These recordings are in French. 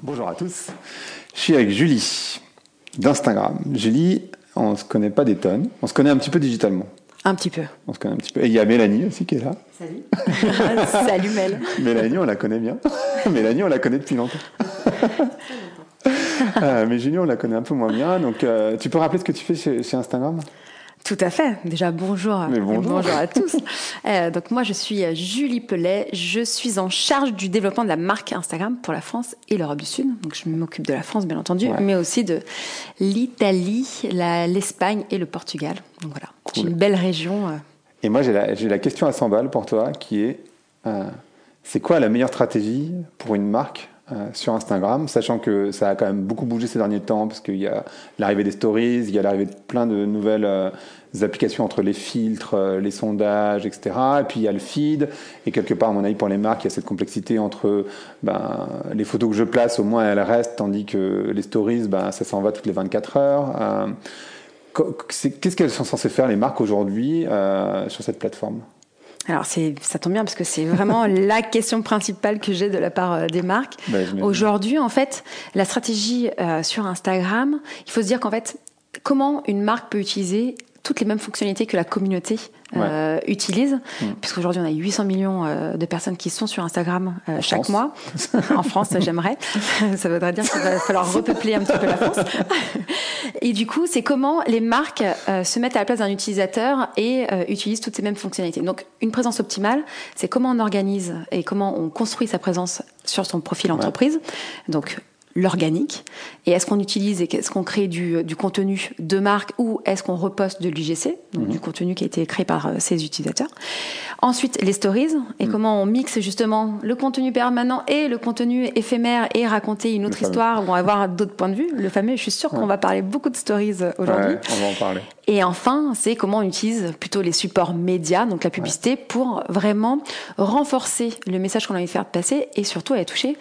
Bonjour à tous, je suis avec Julie d'Instagram. Julie, on ne se connaît pas des tonnes, on se connaît un petit peu digitalement. Un petit peu. On se connaît un petit peu. Et il y a Mélanie aussi qui est là. Salut. Salut Mel. Mélanie, on la connaît bien. Mélanie, on la connaît depuis longtemps. Euh, mais Julie, on la connaît un peu moins bien. Donc, euh, tu peux rappeler ce que tu fais chez Instagram? Tout à fait. Déjà, bonjour. bonjour. à tous. Euh, donc, moi, je suis Julie Pellet. Je suis en charge du développement de la marque Instagram pour la France et l'Europe du Sud. Donc, je m'occupe de la France, bien entendu, mais aussi de l'Italie, l'Espagne et le Portugal. Donc, voilà. C'est une belle région. Euh. Et moi, j'ai la, la, question à 100 balles pour toi qui est euh, c'est quoi la meilleure stratégie pour une marque euh, sur Instagram, sachant que ça a quand même beaucoup bougé ces derniers temps, parce qu'il y a l'arrivée des stories, il y a l'arrivée de plein de nouvelles euh, applications entre les filtres, euh, les sondages, etc. Et puis il y a le feed, et quelque part, à mon avis, pour les marques, il y a cette complexité entre ben, les photos que je place, au moins elles restent, tandis que les stories, ben, ça s'en va toutes les 24 heures. Qu'est-ce qu'elles sont censées faire, les marques, aujourd'hui, sur cette plateforme? Alors ça tombe bien parce que c'est vraiment la question principale que j'ai de la part euh, des marques. Bah, Aujourd'hui, en fait, la stratégie euh, sur Instagram, il faut se dire qu'en fait, comment une marque peut utiliser toutes les mêmes fonctionnalités que la communauté euh, utilise, mmh. puisqu'aujourd'hui on a 800 millions euh, de personnes qui sont sur Instagram euh, chaque mois. en France, j'aimerais. Ça voudrait dire qu'il va falloir repeupler un petit peu la France. et du coup, c'est comment les marques se mettent à la place d'un utilisateur et utilisent toutes ces mêmes fonctionnalités. Donc, une présence optimale, c'est comment on organise et comment on construit sa présence sur son profil entreprise. Donc, l'organique Et est-ce qu'on utilise et est-ce qu'on crée du, du, contenu de marque ou est-ce qu'on reposte de l'UGC, donc mhm. du contenu qui a été créé par ses euh, utilisateurs? Ensuite, les stories et mhm. comment on mixe justement le contenu permanent et le contenu éphémère et raconter une autre histoire ou avoir d'autres points de vue. Le fameux, je suis sûre qu'on va parler beaucoup de stories euh, aujourd'hui. on va en parler. Et enfin, c'est comment on utilise plutôt les supports médias, donc la publicité, pour vraiment renforcer le message qu'on a envie de faire passer et surtout aller toucher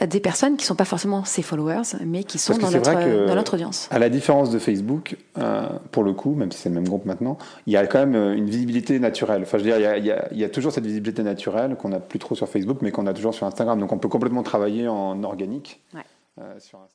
euh, des personnes qui ne sont pas forcément ses followers, mais qui sont dans notre, dans notre, audience. À la différence de Facebook, euh, pour le coup, même si c'est le même groupe maintenant, il y a quand même euh, une visibilité naturelle. Enfin, je veux dire, il y a, il y a, il y a toujours cette visibilité naturelle qu'on n'a plus trop sur Facebook, mais qu'on a toujours sur Instagram. Donc on peut complètement travailler en organique sur Instagram.